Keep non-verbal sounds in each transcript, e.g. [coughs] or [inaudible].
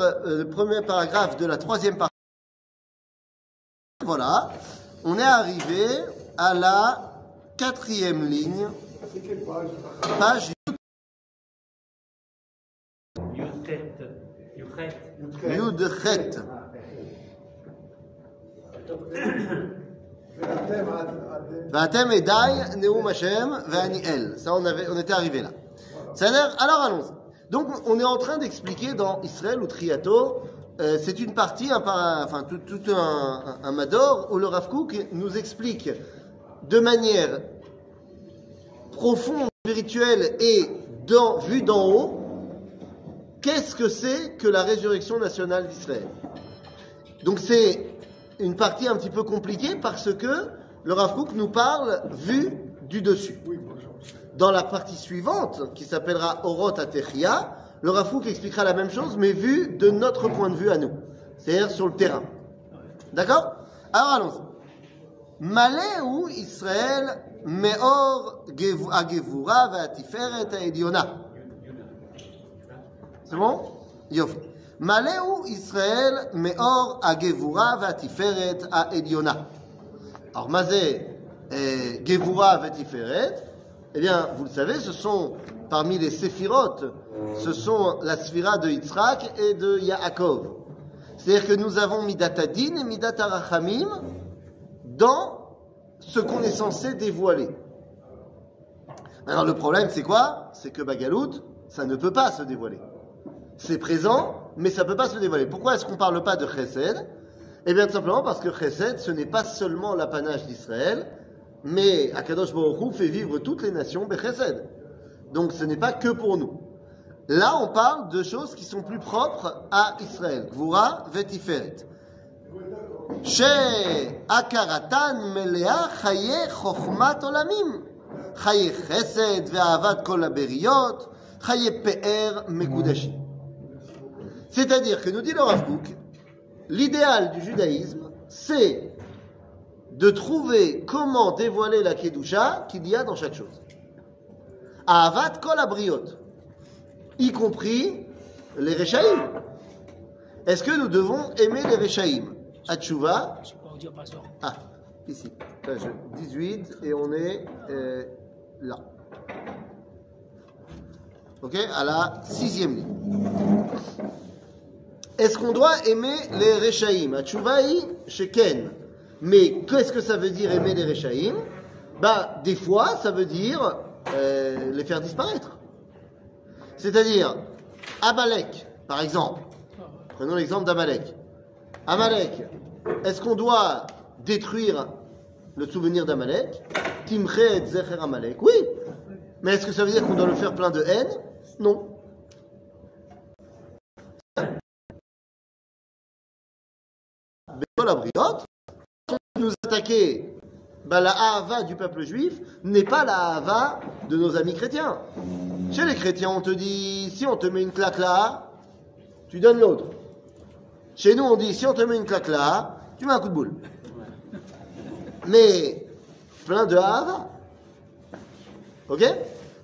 Euh, euh, le premier paragraphe de la troisième partie. Voilà, on est arrivé à la quatrième ligne. Page Yudchet. Vatem et Dai, Neum Hashem, Vani El. Ça, on, avait, on était arrivé là. Alors allons-y. Donc, on est en train d'expliquer dans Israël ou Triato, euh, c'est une partie, un, enfin, tout, tout un, un, Mador, où le Rav Kook nous explique de manière profonde, spirituelle et vue d'en haut, qu'est-ce que c'est que la résurrection nationale d'Israël. Donc c'est une partie un petit peu compliquée parce que le Rav Kook nous parle vu du dessus. Dans la partie suivante, qui s'appellera Orot Atechia, le Rafouk expliquera la même chose, mais vu de notre point de vue à nous, c'est-à-dire sur le terrain. D'accord? Alors allons-y. Maleu Israël Meor Agevura Vatiferet Aediona. C'est bon? Yofi. Maleu Israël Meor Agevura Vatiferet Aediona. Alors, Mazé, et Gevura Vetiferet, eh bien, vous le savez, ce sont parmi les séphirotes, ce sont la sphira de Yitzhak et de Yaakov. C'est-à-dire que nous avons Midatadin et Midat Arachamim dans ce qu'on est censé dévoiler. Alors le problème, c'est quoi? C'est que Bagalout, ça ne peut pas se dévoiler. C'est présent, mais ça ne peut pas se dévoiler. Pourquoi est-ce qu'on ne parle pas de Chesed? Eh bien, tout simplement parce que Chesed, ce n'est pas seulement l'apanage d'Israël, mais Akadosh Baruchou fait vivre toutes les nations Bechesed. Donc ce n'est pas que pour nous. Là, on parle de choses qui sont plus propres à Israël. Gvura vetiferet. She akaratan chaye chesed kol C'est-à-dire que nous dit le Rav l'idéal du judaïsme, c'est de trouver comment dévoiler la Kedusha qu'il y a dans chaque chose. Ahavat kol abriot, y compris les Rechaïm. Est-ce que nous devons aimer les Rechaïm? Atchouva, ah, ici, page 18, et on est euh, là. Ok, à la sixième ligne. Est-ce qu'on doit aimer les Rechaïm? Atchouvaï chez Ken. Mais qu'est-ce que ça veut dire aimer les Rechaïm? Bah, des fois, ça veut dire euh, les faire disparaître. C'est-à-dire, Amalek, par exemple. Prenons l'exemple d'Amalek. Amalek, est-ce qu'on doit détruire le souvenir d'Amalek? Timche et Zecher Amalek Oui. Mais est-ce que ça veut dire qu'on doit le faire plein de haine? Non. On nous attaquer, bah, la Ahava du peuple juif n'est pas la Ahava de nos amis chrétiens. Chez les chrétiens, on te dit si on te met une claque là, tu donnes l'autre. Chez nous, on dit si on te met une claque là, tu mets un coup de boule. Mais plein de Ahava. Ok?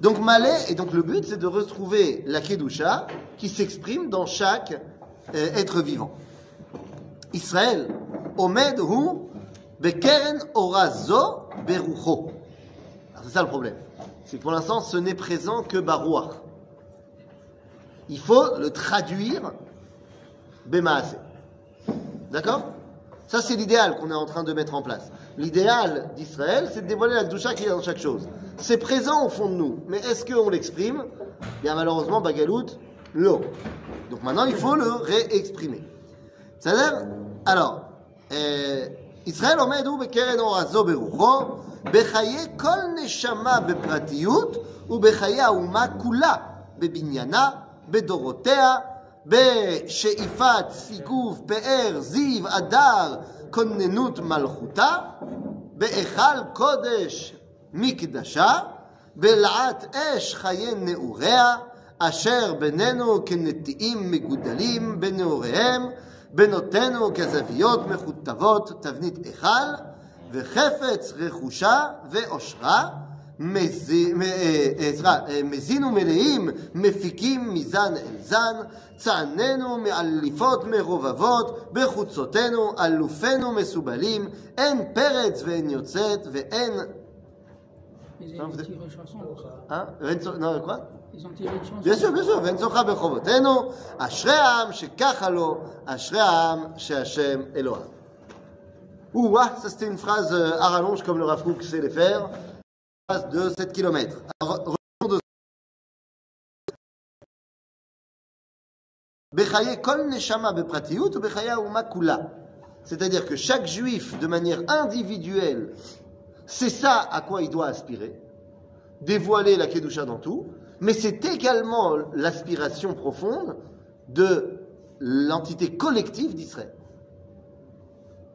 Donc Malais, et donc le but, c'est de retrouver la Kedusha qui s'exprime dans chaque euh, être vivant. Israël, Omed Hu, Bekeren Orazo Berucho. Alors, C'est ça le problème. C'est que pour l'instant, ce n'est présent que Barouach. Il faut le traduire Bemaase. D'accord? Ça, c'est l'idéal qu'on est en train de mettre en place. L'idéal d'Israël, c'est de dévoiler la doucha qu'il y a dans chaque chose. C'est présent au fond de nous. Mais est-ce qu'on l'exprime? Bien malheureusement, Bagalout, l'eau. Donc maintenant, il faut le réexprimer. C'est-à-dire, alors, euh, ישראל עומד הוא בקרן אור הזו ברוחו, בחיי כל נשמה בפרטיות ובחיי האומה כולה, בבניינה, בדורותיה, בשאיפת סיגוף, פאר, זיו, אדר, כוננות מלכותה, בהיכל קודש מקדשה, בלעת אש חיי נעוריה, אשר בינינו כנטיעים מגודלים בנעוריהם, בנותינו כזוויות מכותבות תבנית היכל וחפץ רכושה ואושרה מזין אה, אה, אה, ומלאים, מפיקים מזן אל זן, צעננו מאליפות מרובבות, בחוצותינו אלופינו מסובלים, אין פרץ ואין יוצאת ואין... Bien sûr, bien sûr. Ouah, ça c'était une phrase euh, à rallonge comme le Rafouk sait les faire. Une phrase de 7 km. Alors, C'est-à-dire que chaque juif, de manière individuelle, c'est ça à quoi il doit aspirer, dévoiler la Kedusha dans tout, mais c'est également l'aspiration profonde de l'entité collective d'Israël.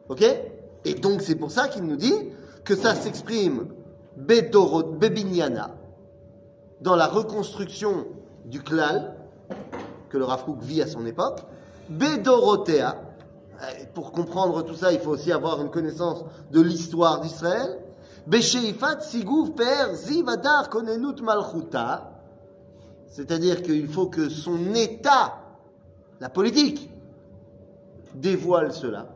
Ok? Et donc c'est pour ça qu'il nous dit que ça s'exprime Bebinyana, dans la reconstruction du klal, que le Rav Kook vit à son époque, Bedorotea, pour comprendre tout ça, il faut aussi avoir une connaissance de l'histoire d'Israël, Per Zivadar Konenut Malchuta, c'est-à-dire qu'il faut que son état, la politique, dévoile cela.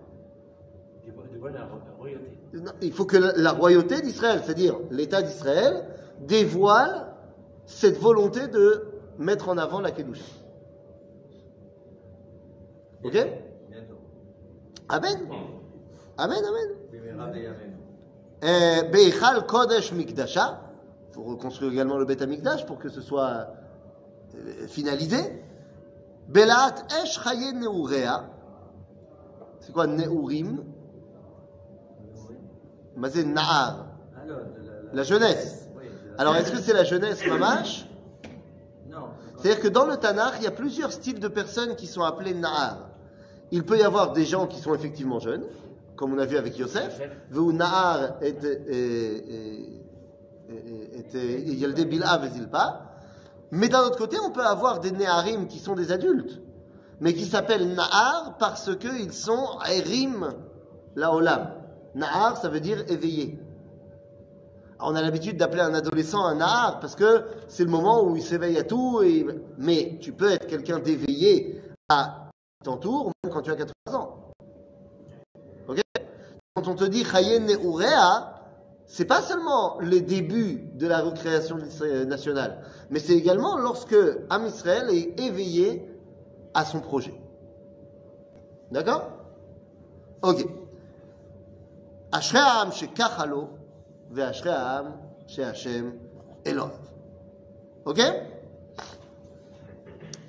La, royauté. Il faut que la, la royauté d'Israël, c'est-à-dire l'État d'Israël, dévoile cette volonté de mettre en avant la Kedusha. Ok? Amen. Amen, amen. Euh, Beichal Kodesh Mikdasha. Il faut reconstruire également le Beth Amikdash pour que ce soit finalisé. Belat Esh Chaye Neurea. C'est quoi Neurim? Mazé Nahar. Alors, de la, jeunesse. Alors est-ce que c'est la jeunesse mamash Non. C'est-à-dire que dans le Tanakh, il y a plusieurs styles de personnes qui sont appelées Nahar. Il peut y avoir des gens qui sont effectivement jeunes, comme on a vu avec Yosef, où Nahar était, était, était Zilpa. Mais d'un autre côté, on peut avoir des Neharim qui sont des adultes, mais qui s'appellent Nahar parce qu'ils sont Erim Laolam. Nahar, ça veut dire éveillé. On a l'habitude d'appeler un adolescent un nahar parce que c'est le moment où il s'éveille à tout. Et... Mais tu peux être quelqu'un d'éveillé à ton tour, même quand tu as 80 ans. Quand on te dit Chayen Neurea, c'est pas seulement les débuts de la recréation nationale, mais c'est également lorsque Am Israël est éveillé à son projet. D'accord Ok. אשרי העם שככה לו, ואשרי העם שהשם אלוהיו. אוקיי?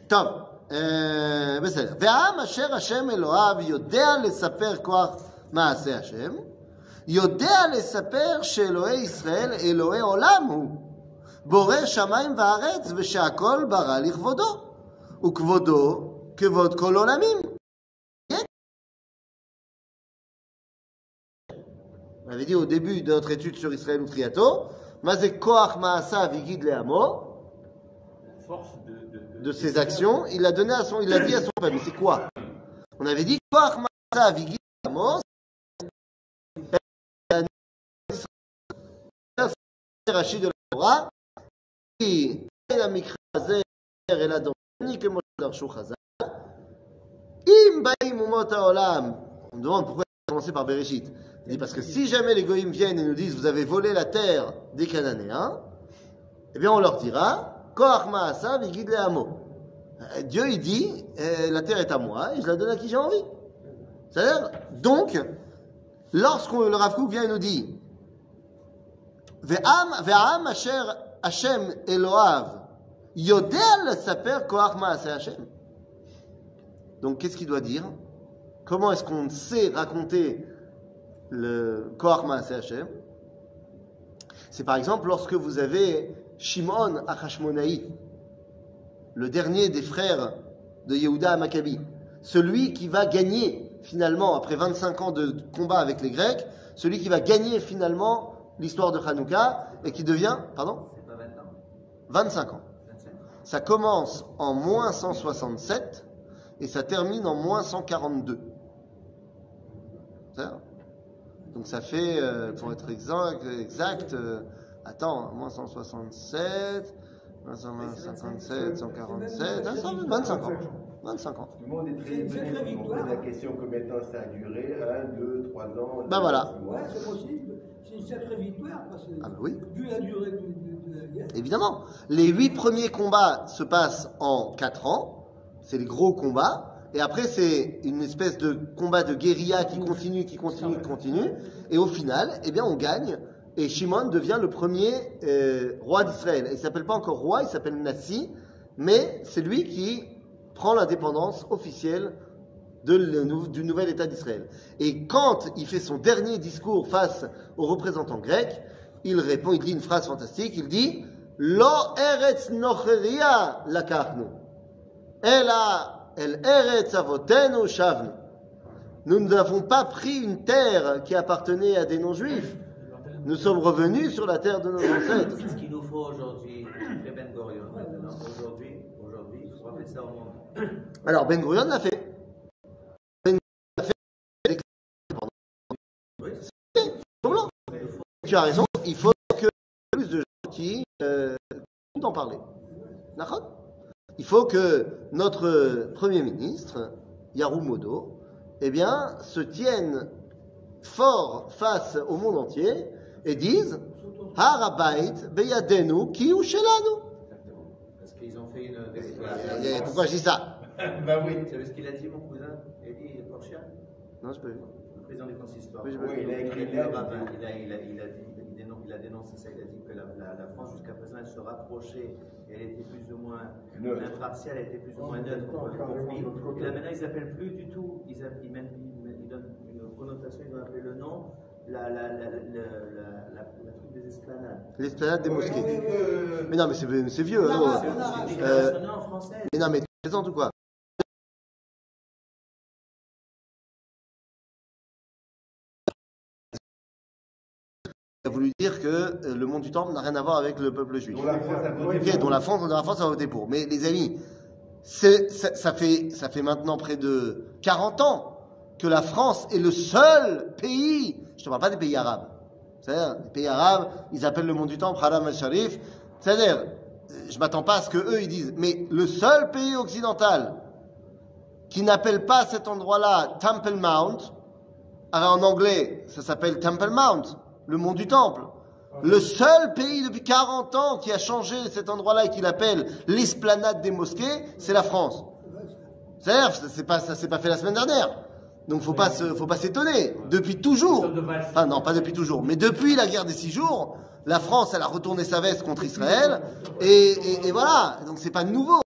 טוב, אה, בסדר. והעם אשר השם אלוהיו יודע לספר כוח מעשה השם, יודע לספר שאלוהי ישראל אלוהי עולם הוא, בורא שמיים וארץ, ושהכל ברא לכבודו, וכבודו כבוד כל עולמים. On avait dit au début de notre étude sur Israël ou Triato, Mazé Koach Maasa Vigid Leamo, Force de, de, de, de ses actions, il l'a donné à son, il l'a dit à son peuple. Mais c'est quoi On avait dit Koach Maasa Vigid Leamo, c'est Rachid de la Torah, qui est un mikra הזה אלא דומני כמו שדרשו חז"ל. אם באים אומות העולם, on me demande pourquoi il a commencé par Bereshit. Il dit parce que si jamais les goïms viennent et nous disent vous avez volé la terre des Cananéens, eh bien on leur dira Koach Maasa Vigid Leamo. Euh, Dieu il dit euh, la terre est à moi et je la donne à qui j'ai envie. C'est-à-dire, donc, lorsqu'on le Rav Kook vient et nous dit donc qu'est-ce qu'il doit dire? Comment est-ce qu'on sait raconter le Koach Maaseh Hashem? C'est par exemple lorsque vous avez Shimon Achashmonaï, le dernier des frères de Yehuda Maccabi, celui qui va gagner finalement, après 25 ans de combat avec les Grecs, celui qui va gagner finalement l'histoire de Hanouka et qui devient, pardon pas 20 ans. 25 ans. 25 ans. Ça commence en moins 167 et ça termine en moins 142. C'est ça Donc ça fait, euh, pour être exact, exact euh, Attends, moins 167, moins 157, 147, ah, ça, 25 ans. 25 ans. Tout le monde est très étonné très quand on victoire. pose la question combien de temps ça a duré? 1, 2, 3 ans? Ben voilà. Ouais, c'est possible. C'est une sacrée victoire parce que Ah bah oui. vu la durée de, de- de la guerre. Évidemment. Les huit premiers combats se passent en quatre ans. C'est les gros combats. Et après, c'est une espèce de combat de guérilla qui continue, qui continue, qui continue. Et au final, eh bien, on gagne. Et Shimon devient le premier euh, roi d'Israël. Il s'appelle pas encore roi, il s'appelle Nassi. Mais c'est lui qui prend l'indépendance officielle de le nou- du nouvel État d'Israël. Et quand il fait son dernier discours face aux représentants grecs, il répond, il dit une phrase fantastique, il dit Lo eretz nocheria lakachnu, ela el eretz avotenu shavnu. Nous n'avons pas pris une terre qui appartenait à des non-juifs. Nous sommes revenus sur la terre de nos ancêtres. Ce qu'il nous faut aujourd'hui, Ben. Aujourd'hui, aujourd'hui, on [coughs] Alors Ben Gurion l'a fait. Ben Gurion l'a fait. Blanc. Tu as raison, il faut que plus de gens qui euh, en parler. Il faut que notre Premier ministre, Yarumodo, eh bien, se tienne fort face au monde entier et dise Harabait beyadenu ki u shelanu. exactement. Parce qu'ils ont fait une Et déclaration. Pourquoi je dis ça [laughs] bah oui. Vous savez ce qu'il a dit, mon cousin Eddie Porchia, Non, je peux. le président du consistoire Oui, il a écrit il a, il a, il a, dit, il, dénonce, il a dénoncé ça, il a dit que la, la, la France jusqu'à présent elle se rapprochait, elle était plus ou moins Neutre. impartiale, elle était plus ou moins neutre contre le conflit. Et là maintenant ils n'appellent plus du tout, ils, ils, donnent une connotation, ils vont appeler le nom, la, la, des esplanades. L'esplanade des mosquées. Mais non, mais c'est c'est vieux. Hein, non. en français. Mais non, mais tu plaisantes ou quoi? Il a voulu dire que euh, le monde du temple n'a rien à voir avec le peuple juif. Dont la France a voté Ok, pour. dont la France, dont la France a voté pour. Mais les amis, c'est- ça, ça fait, ça fait maintenant près de 40 ans que la France est le seul pays, je ne parle pas des pays arabes, c'est-à-dire les pays arabes, ils appellent le monde du temple Haram al-Sharif, c'est-à-dire, je m'attends pas à ce que eux ils disent, mais le seul pays occidental qui n'appelle pas cet endroit-là Temple Mount, alors en anglais, ça s'appelle Temple Mount, le mont du temple. Le seul pays depuis 40 ans qui a changé cet endroit-là et qui l'appelle l'esplanade des mosquées, c'est la France. C'est-à-dire, ça ça s'est pas fait la semaine dernière. Donc faut pas se, faut pas s'étonner. Depuis toujours. Enfin non, pas depuis toujours, mais depuis la guerre des six jours, la France, elle a retourné sa veste contre Israël et, voilà. Donc c'est pas nouveau.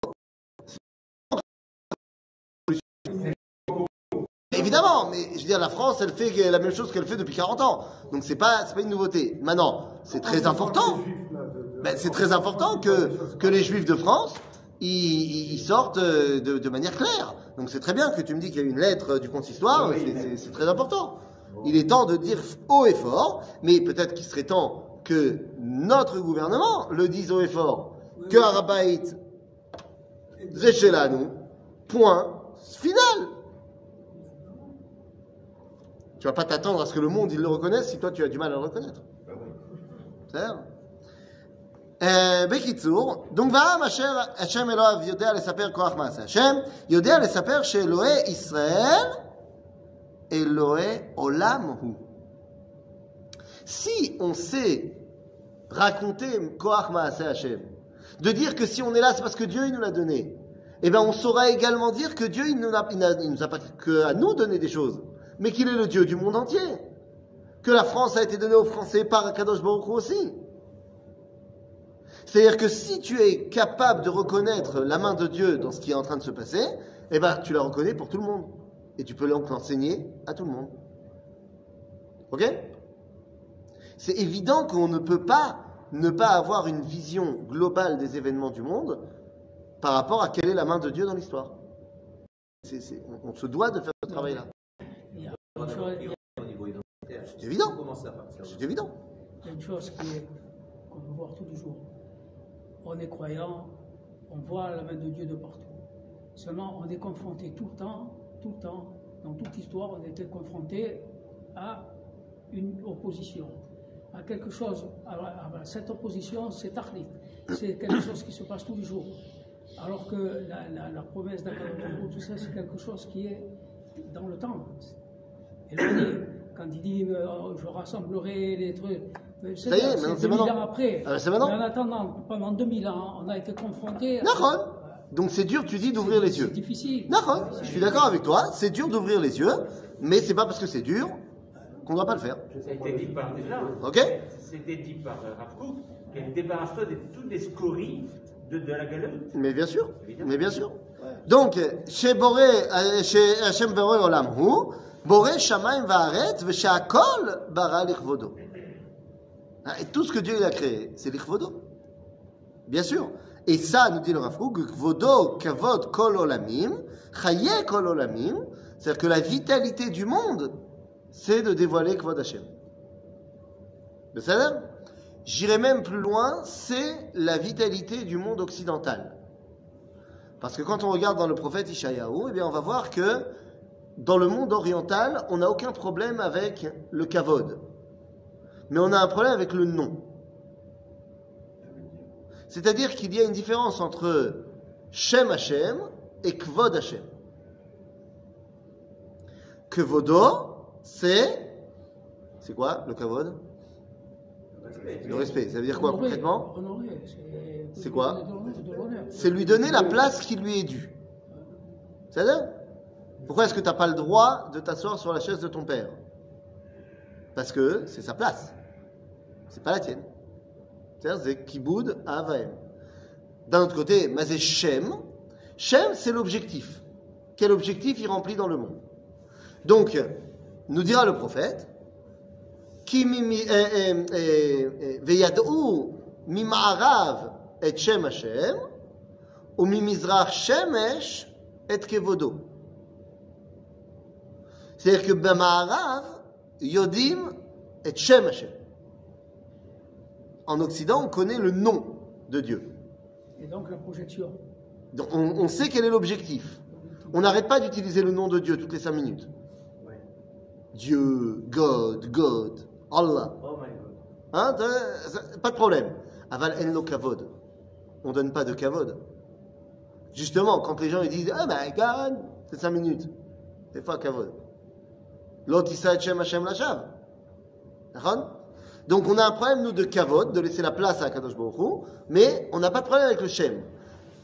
Évidemment, mais je veux dire, la France, elle fait la même chose qu'elle fait depuis 40 ans. Donc c'est pas, pas une nouveauté. Maintenant, c'est très important. Ben, c'est très important que, que les Juifs de France, ils, sortent euh, de manière claire. Donc c'est très bien que tu me dis qu'il y a une lettre du consistoire, oui, mais... c'est très important. Il est temps de dire haut et fort, mais peut-être qu'il serait temps que notre gouvernement le dise haut et fort. Que Arabaït, nous, point final. Tu vas pas t'attendre à ce que le monde il le reconnaisse si toi tu as du mal à le reconnaître. Bah c'est בקיצור, דונגברם אשר השם אלוהיו יודע לספר כוח מעשה השם, יודע לספר שאלוהי ישראל, אלוהי עולם הוא. Si on sait raconter Koach Maaseh Hashem, de dire que si on est là, c'est parce que Dieu il nous l'a donné, eh bien on saura également dire que Dieu il ne nous a, il n'a- il nous a pas que à nous donné des choses, mais qu'il est le Dieu du monde entier. Que la France a été donnée aux Français par Kadosh Baruch Hu aussi. C'est-à-dire que si tu es capable de reconnaître la main de Dieu dans ce qui est en train de se passer, eh ben, tu la reconnais pour tout le monde. Et tu peux donc l'enseigner à tout le monde. Ok C'est évident qu'on ne peut pas ne pas avoir une vision globale des événements du monde par rapport à quelle est la main de Dieu dans l'histoire. On, se doit de faire ce travail-là. C'est évident. C'est évident. il y a une chose qu'on peut voir tous les jours. On est croyant, on voit la main de Dieu de partout. Seulement, on est confronté tout le temps, tout le temps, dans toute l'histoire, on était confronté à une opposition. à quelque chose, à- à cette opposition, c'est tachlit. C'est quelque chose qui se passe tous les jours. Alors que la, promesse d'Akadosh tout ça, c'est quelque chose qui est dans le temps. Éloigné. Quand il dit euh, je rassemblerai les trucs. Ça y est, c'est maintenant, c'est 2000 maintenant. ans après. Ah, c'est maintenant. Mais en attendant, pendant 2000 ans, on a été confrontés. à- D'accord. Donc c'est dur, tu dis, d'ouvrir les C'est yeux. difficile. D'accord, je suis d'accord avec toi, c'est dur d'ouvrir les yeux, mais c'est pas parce que c'est dur qu'on ne doit pas le faire. Ça a été dit par déjà. Ok C'était dit par euh, Rav Kook, qu'elle débarrasse-toi de toutes les scories de, de la galerie. Mais bien sûr, mais bien sûr. Donc, chez Boré, euh, chez Hashem Boré Olam Hu, Boré Shamaim Va'aret, V'She'akol Bara Lichvodo. Hein, Et tout ce que Dieu a créé, c'est Lichvodo. Bien sûr. Et ça, nous dit le Rav Kook, Kvodo Kavod Kol Olamim, Chaye Kol c'est-à-dire que la vitalité du monde, c'est de dévoiler Kvod Hashem. J'irai même plus loin, c'est la vitalité du monde occidental. Parce que quand on regarde dans le prophète Ishayahu, eh bien on va voir que dans le monde oriental, on n'a aucun problème avec le kavod. Mais on a un problème avec le nom. C'est-à-dire qu'il y a une différence entre Shem Hashem et Kvod Hashem. Kvodo, c'est. C'est quoi le kavod Le respect. Ça veut dire quoi concrètement? C'est- quoi? C'est lui donner la place qui lui est due. C'est-à-dire Pourquoi est-ce que tu n'as pas le droit de t'asseoir sur la chaise de ton père? Parce que c'est sa place. C'est pas la tienne. C'est-à-dire c'est. D'un autre côté, mazé shem. Shem, c'est l'objectif. Quel objectif il remplit dans le monde Donc, nous dira le prophète, eh, eh, eh, veyad'u mima'arav et Shem Hashem, ou mimizrach shemesh et kevodo. C'est-à-dire que b'ma'arav yodim et Shem Hashem. En Occident, on connaît le nom de Dieu. Et donc la projection. Donc, on, on sait quel est l'objectif. On n'arrête pas d'utiliser le nom de Dieu toutes les cinq minutes. Dieu, God, God, Allah. Oh my god. Hein, pas de problème. Aval en lo kavod. On donne pas de kavod. Justement, quand les gens ils disent Oh my God, c'est 5 minutes. C'est pas kavod. L'autre, il sait Hashem Hashem Lashav. D'accord Donc on a un problème, nous, de kavod, de laisser la place à Kadosh Baruch mais on n'a pas de problème avec le Shem.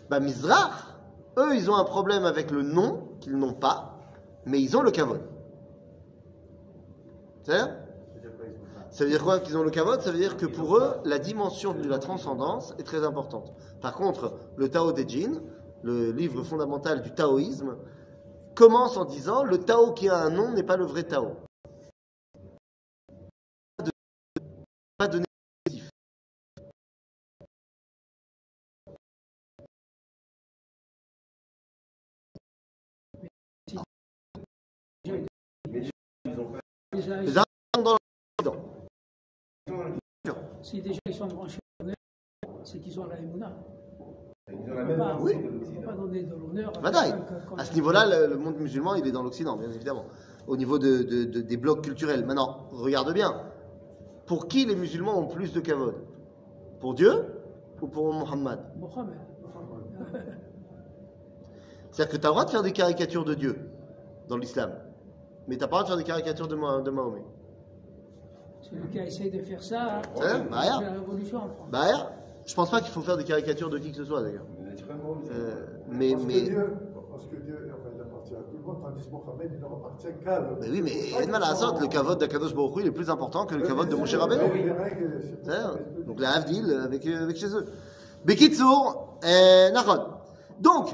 Bah, Mizrach, eux, ils ont un problème avec le nom, qu'ils n'ont pas, mais ils ont le kavod. C'est-à-dire ça veut dire quoi qu'ils ont le kavod? Ça veut dire que pour eux, la dimension de la transcendance est très importante. Par contre, le Tao Te Ching, le livre fondamental du taoïsme, commence en disant le Tao qui a un nom n'est pas le vrai Tao. Les sont dans l'Occident. si déjà ils sont branchés c'est qu'ils ont la émouna. Ils ont la même pas, Oui. pas donner de l'honneur. à ce niveau-là, le, le monde musulman, il est dans l'Occident, bien évidemment. Au niveau de- de- de- des blocs culturels. Maintenant, regarde bien. Pour qui les musulmans ont plus de kavod? Pour Dieu ou pour Mohammed? Mohamed. C'est-à-dire que tu as le droit de faire des caricatures de Dieu dans l'islam, mais t'as pas de faire des caricatures de, Mah de Mahomet. Qui a essayé de faire ça, hein, hein bah, la révolution en France. Bah, je pense pas qu'il faut faire des caricatures de qui que ce soit d'ailleurs. Euh, mais, parce mais. Que Dieu, parce que Dieu, enfin, il appartient à tout le monde, tandis que Mohamed, il leur appartient qu'à le. Mais oui, mais Edman Assad, le cavote d'Akadosh Baruch il est plus important que le cavote de Moshe Rabbeinu. Oui. Hein Donc la Havdil euh, avec, euh, avec chez eux. Bekitsour, euh, Nahon. Donc,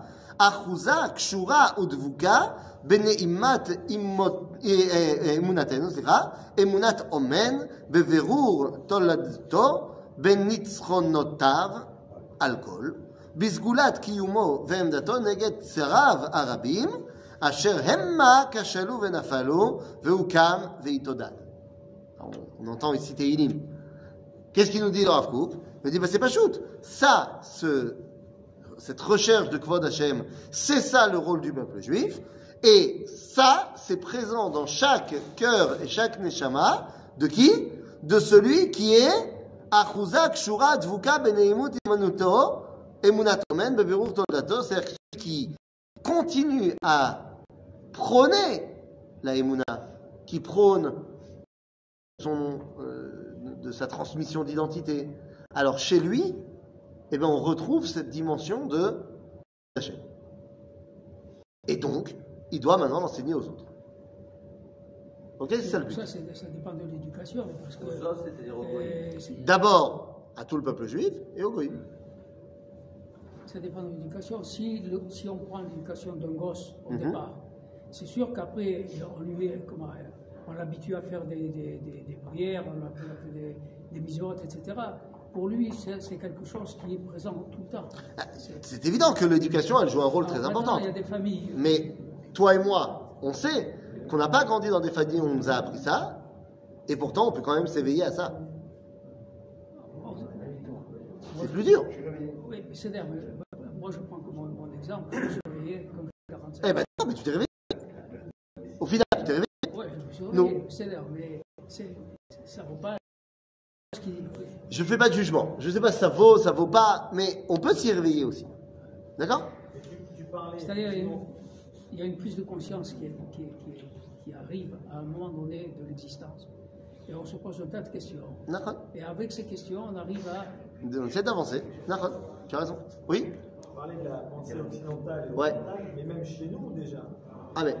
אחוזה, קשורה ודבוקה, בנעימת אימות- אה, אה, אה, אמונתנו, סליחה, אמונת אומן, בבירור תולדתו, בניצחונותיו על כל, בסגולת קיומו ועמדתו נגד צריו הרבים, אשר המה כשלו ונפלו, והוא קם והתעודד. On entend ici Teilim. Qu'est-ce qu'il nous dit le Rav Kook Il nous dit, bah, c'est pas shoot. Ça, ce, cette recherche de Kvod Hashem, c'est ça le rôle du peuple juif. Et ça, c'est présent dans chaque cœur et chaque neshama. De qui? De celui qui est Achuza Kshura Dvuka Beneimut Imanuto Emunat Omen Beberur Toldato. C'est-à-dire qui continue à prôner la Emuna, qui prône euh, de sa transmission d'identité. Alors chez lui, eh ben, on retrouve cette dimension de Hachem. Et donc, il doit maintenant l'enseigner aux autres. Ok, c'est ça le but. Ça, ça dépend de l'éducation. Aux aux goïms. euh, D'abord à tout le peuple juif et au goïm. ça dépend de l'éducation. Si, le- si on prend l'éducation d'un gosse au Mhm. départ, c'est sûr qu'après, on lui met, comment, on l'habitue à faire des, des- des- des prières, on l'habitue à faire des, des misotes, etc. Pour lui, c'est c'est quelque chose qui est présent tout le temps. C'est- C'est évident que l'éducation, elle joue un rôle très Alors, important. Il y a des familles. Mais toi et moi, on sait qu'on n'a pas grandi dans des familles où on nous a appris ça, et pourtant on peut quand même s'éveiller à ça. C'est plus dur. Oui, mais euh, moi je prends comme mon, exemple, je me suis réveillé comme 45 Eh ben non, mais tu t'es réveillé. Au final, tu t'es réveillé. Ouais, je me suis Non. réveillé, c'est-à-dire, mais c'est- ça ne vaut pas Je fais pas de jugement. Je sais pas si ça vaut, ça vaut pas, mais on peut s'y réveiller aussi. D'accord? C'est-à-dire, il y a une- prise de conscience qui, est- qui, est- qui est- qui arrive à un moment donné de l'existence. Et on se pose un tas de questions. D'accord Et avec ces questions, on arrive à. On essaie d'avancer. D'accord Tu as raison. Oui? On parlait de la pensée occidentale et Ouais. mais même chez nous déjà. Ah mais,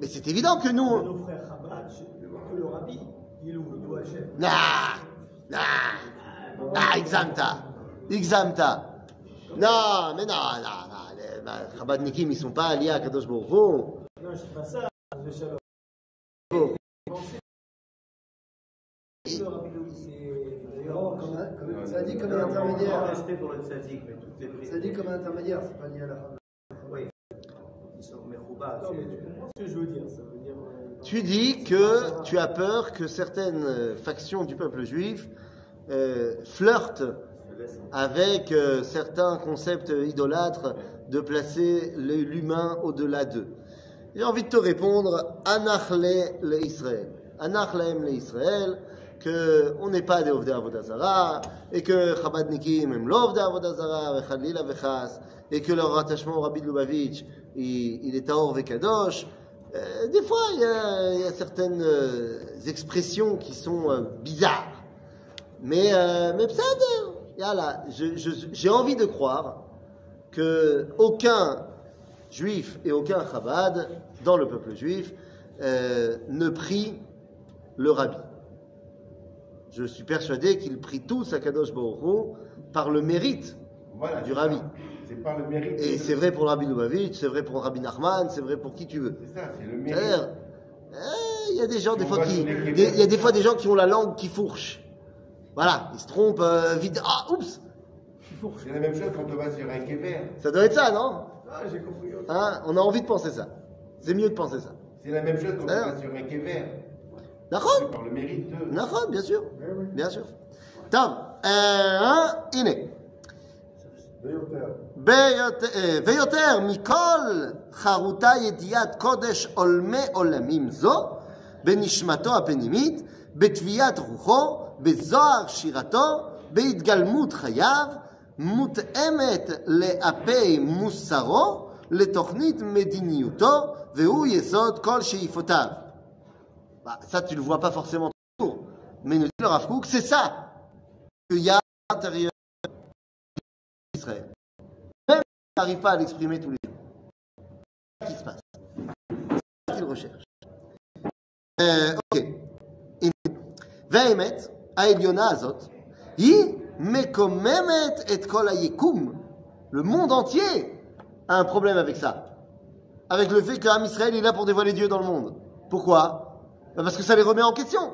mais c'est évident que nous... Nos frères Chabad, chez- que le rabbi, il est où Il doit Hachem. Ah Ah Ah, examta Examta Non, mais non, non, non. Les bah, Chabadnikim, ils sont pas alliés à Kadosh Baruch. Non, je dis pas ça, le shalom. Oh. C'est. Non, comme un- comme- ça dit comme un intermédiaire. respect pour le tzaddik, mais toutes les prières. Ça dit comme un intermédiaire, c'est pas lié à la femme. Oui. Ils sont mechouba. Non, mais tu comprends ce que je veux dire Ça veut dire. Tu dis que tu as peur que certaines factions du peuple juif euh, flirtent avec euh, certains concepts idolâtres de placer l'humain au-delà d'eux. J'ai envie de te répondre, Anachle le Israël. Anachlem le Israël, que on n'est pas des Ovdei Avodazara, et que Chabadnikim aiment l'Ovdei Avodazara, et que leur attachement au Rabbi de Lubavitch, il, il est Taor Vekadosh. Euh, des fois, il y a, il y a certaines euh, expressions qui sont euh, bizarres. Mais, mais j'ai envie de croire que aucun juif et aucun chabad dans le peuple juif ne prie le rabbi. Je suis persuadé qu'ils prient tous à Kadosh Baruch Hu par le mérite Voilà, du rabbi. ça. Et c'est vrai pour Rabbi Lubavitch, c'est vrai pour Rabbi Nachman, c'est vrai pour qui tu veux. C'est ça, c'est le mérite. Eh, il y a des gens, des fois, qui, il y a des fois des gens qui ont la langue qui fourche. Voilà, ils se trompent, euh, vite. Ah, oups C'est la même chose quand on va sur un Québec. Ça doit être ça, non? Ah, j'ai compris. Hein, on a envie de penser ça. C'est mieux de penser ça. C'est la même chose quand on va sur un Québec. D'accord Par le mérite. D'accord, bien sûr. Bien sûr. Tom, euh, hein, Iné. ויותר מכל חרוטה ידיעת קודש עולמי עולמים זו, בנשמתו הפנימית, בתביעת רוחו, בזוהר שירתו, בהתגלמות חייו, מותאמת לאפי מוסרו, לתוכנית מדיניותו, והוא יסוד כל שאיפותיו. Bah, ça, tu le vois pas forcément toujours. Mais nous dit le Rav Kook, c'est ça qu'il y a à l'intérieur d'Israël. Même s'il n'arrive pas à l'exprimer tous les jours. C'est ça qui se passe. C'est ça qu'il recherche. Euh, ok. והאמת, העליונה הזאת, היא מקוממת את כל היקום. Le monde entier a un problème avec ça. avec le fait qu'Am Israël est là pour dévoiler Dieu dans le monde. Pourquoi Ben Parce que ça les remet en question.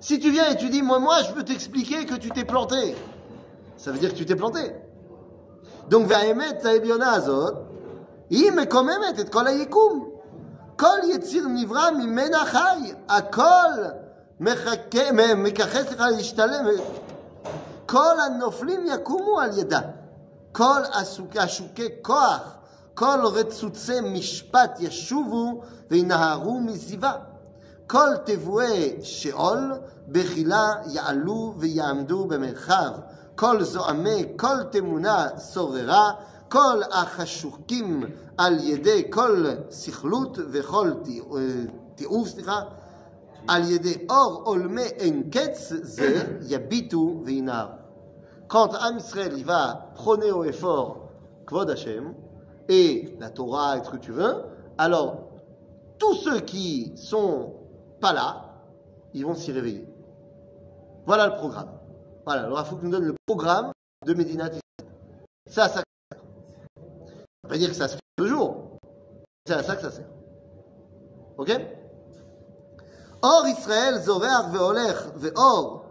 Si tu viens et tu dis, moi, moi, je peux t'expliquer que tu t'es planté, ça veut dire que tu t'es planté. Donc, והאמת העליונה הזאת, היא מקוממת את כל היקום. כל יציר נברא ממנה חי, הכל מחכה, מ- מכחס לך להשתלם. כל הנופלים יקומו על ידה. כל עסוק- עשוקי כוח, כל רצוצי משפט ישובו וינהרו מסביבה. כל תבואי שאול בחילה יעלו ויעמדו במרחב. Kol zoame, kol temuna sorera, kol achashukim al yede, kol sichlut vechol eh, ti'uf, slicha, al yede or olme enketz ze yabitu veinar. Quand Am Israël, il va prôner au effort Kvod Hashem et la Torah et ce que tu veux, alors tous ceux qui sont pas là, ils vont s'y réveiller. Voilà le programme. Voilà, le Rafouk nous donne le programme de Medina Israël. C'est à ça que ça sert. Ça veut pas dire que ça se fait deux jours. C'est à ça que ça sert. Ok Or Israël, Zoreach ve'olech ve'or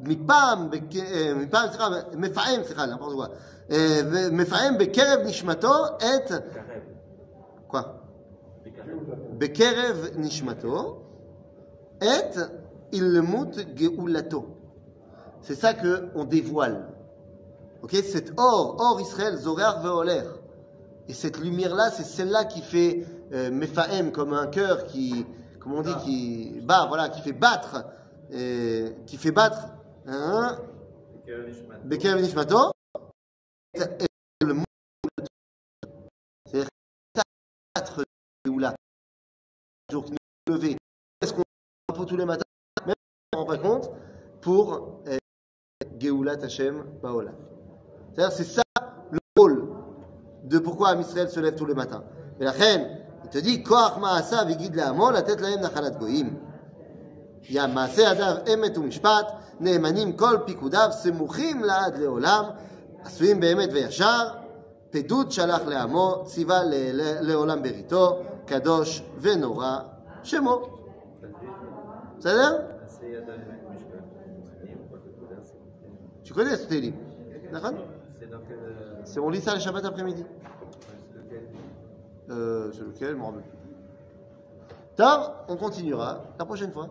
מפעם, בק- אה, מפעם, סליחה, מפעם, סליחה, n'importe quoi, אה, ומפעם בקרב נשמתו את, Karev. quoi? Bekarev. בקרב נשמתו את אילמות גאולתו. C'est ça qu'on dévoile. Ok Cet or, or Israël, Zorar Veoler. Et cette lumière-là, c'est celle-là qui fait euh, Mephaem, comme un cœur qui, comment on dit, qui bat, voilà, qui fait battre, euh, qui fait battre, hein? C'est-à-dire même si on ne rend pas compte, pour euh, Geulat Hashem Baola. C'est-à-dire, c'est ça le rôle de pourquoi Am Israël se lève tous les matins. Et la reine, il te dit, Koach Maasa vigid le'amo, la tête lahem nachalat goyim. Il y a מעשה ידיו אמת ומשפט, נאמנים כל פיקודיו, סמוכים לעד לעולם, עשויים באמת וישר, פדות שלח לעמו, ציווה ל- ל- לעולם בריתו, קדוש ונורא שמו. בסדר? Tu connais ce C'est quel. euh, C'est- On lit ça le Shabbat après-midi. lequel Euh, c'est lequel Je m'en rappelle plus. Tard, on continuera la prochaine fois.